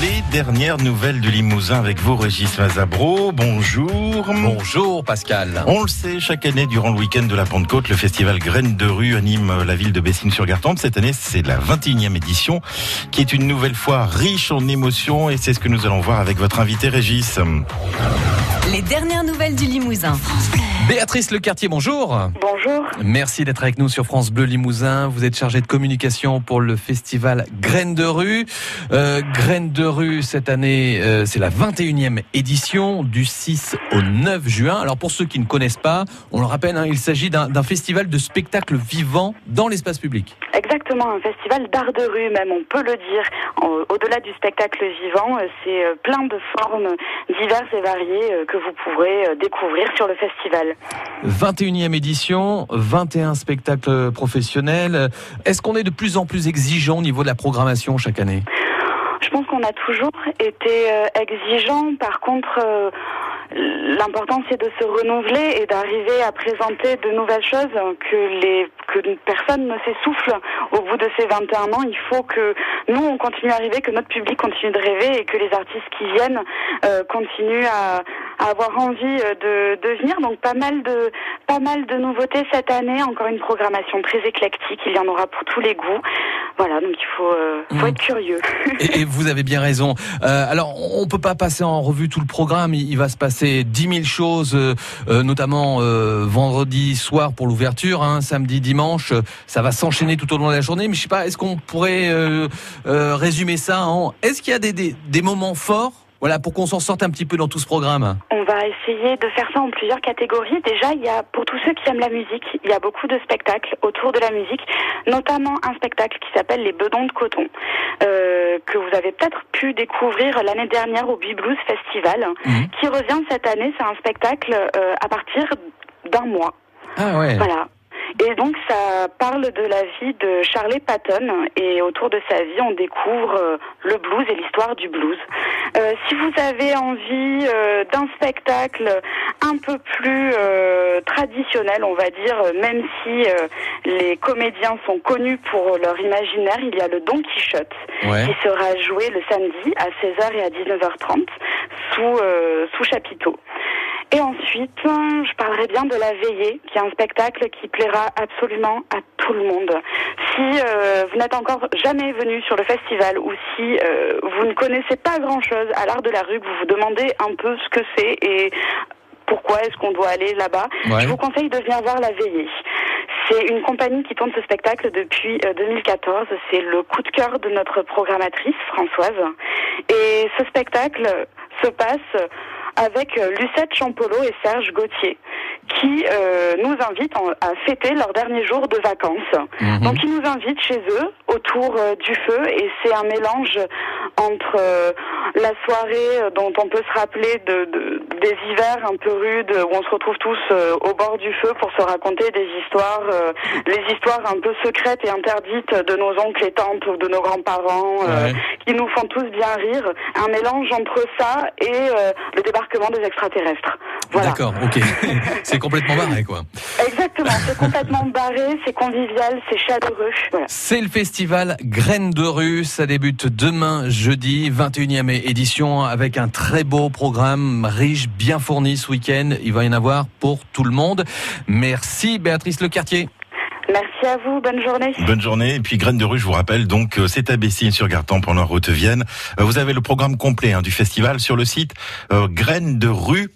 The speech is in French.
Les dernières nouvelles du Limousin avec vous, Régis Mazabro. Bonjour. Bonjour Pascal. On le sait, chaque année, durant le week-end de la Pentecôte, le festival Graines de rue anime la ville de Bessines-sur-Gartempe. Cette année, c'est la 21e édition, qui est une nouvelle fois riche en émotions, et c'est ce que nous allons voir avec votre invité Régis. Les dernières nouvelles du Limousin. Béatrice Lecartier, bonjour. Bonjour. Merci d'être avec nous sur France Bleu Limousin. Vous êtes chargée de communication pour le festival Graines de rue. Euh, Graines de rue, cette année, euh, c'est la 21e édition du 6 au 9 juin. Alors pour ceux qui ne connaissent pas, on le rappelle, hein, il s'agit d'un festival de spectacles vivants dans l'espace public. Exactement, un festival d'art de rue même, on peut le dire. Au-delà du spectacle vivant, euh, c'est plein de formes diverses et variées que vous pourrez découvrir sur le festival. 21e édition, 21 spectacles professionnels. Est-ce qu'on est de plus en plus exigeant au niveau de la programmation chaque année? Je pense qu'on a toujours été exigeant. Par contre, l'important c'est de se renouveler et d'arriver à présenter de nouvelles choses que les que personne ne s'essouffle au bout de ces 21 ans. Il faut que nous on continue à arriver, que notre public continue de rêver et que les artistes qui viennent euh, continuent à, à, avoir envie de, de venir. Donc pas mal de pas mal de nouveautés cette année. Encore une programmation très éclectique. Il y en aura pour tous les goûts. Voilà, donc il faut, euh, faut mmh. être curieux. et, et, vous avez bien raison. Euh, alors on peut pas passer en revue tout le programme. Il, il va se passer c'est 10 000 choses, euh, euh, notamment euh, vendredi soir pour l'ouverture, hein, samedi, dimanche. Ça va s'enchaîner tout au long de la journée. Mais je sais pas, est-ce qu'on pourrait résumer ça en Est-ce qu'il y a des, des, des moments forts? Voilà, pour qu'on s'en sorte un petit peu dans tout ce programme. On va essayer de faire ça en plusieurs catégories. Déjà, il y a pour tous ceux qui aiment la musique, il y a beaucoup de spectacles autour de la musique, notamment un spectacle qui s'appelle Les Bedons de coton, euh, que vous avez peut-être pu découvrir l'année dernière au Blues Festival, mhm. qui revient cette année. C'est un spectacle euh, à partir d'un mois. Ah ouais. Voilà. Et donc ça parle de la vie de Charlie Patton et autour de sa vie on découvre euh, le blues et l'histoire du blues. Euh, si vous avez envie euh, d'un spectacle un peu plus traditionnel, on va dire, même si les comédiens sont connus pour leur imaginaire, il y a le Don Quichotte qui sera joué le samedi à 16h et à 19h30 sous, sous chapiteau. Et ensuite, je parlerai bien de La Veillée, qui est un spectacle qui plaira absolument à tout le monde. Si euh, vous n'êtes encore jamais venu sur le festival ou si euh, vous ne connaissez pas grand-chose à l'art de la rue, que vous vous demandez un peu ce que c'est et pourquoi est-ce qu'on doit aller là-bas, je vous conseille de venir voir La Veillée. C'est une compagnie qui tourne ce spectacle depuis 2014. Euh, c'est le coup de cœur de notre programmatrice, Françoise. Et ce spectacle se passe avec euh, Lucette Champolo et Serge Gauthier qui euh, nous invitent à fêter leur dernier jour de vacances. Mhm. Donc ils nous invitent chez eux autour euh, du feu et c'est un mélange entre la soirée dont on peut se rappeler de, des hivers un peu rudes où on se retrouve tous au bord du feu pour se raconter des histoires, les histoires un peu secrètes et interdites de nos oncles et tantes ou de nos grands-parents qui nous font tous bien rire. Un mélange entre ça et le débarquement des extraterrestres. D'accord, ok. c'est complètement barré, quoi. Exactement, c'est complètement barré, c'est convivial, c'est chaleureux. C'est le festival Graines de rue. Ça débute demain, jeudi, 21e édition, avec un très beau programme riche, bien fourni ce week-end. Il va y en avoir pour tout le monde. Merci, Béatrice Lecartier. Merci à vous, bonne journée. Bonne journée. Et puis Graines de rue, je vous rappelle, donc euh, c'est à Bessines sur Gartempe pendant Haute-Vienne. Euh, vous avez le programme complet hein, du festival sur le site euh, grainesderue.fr.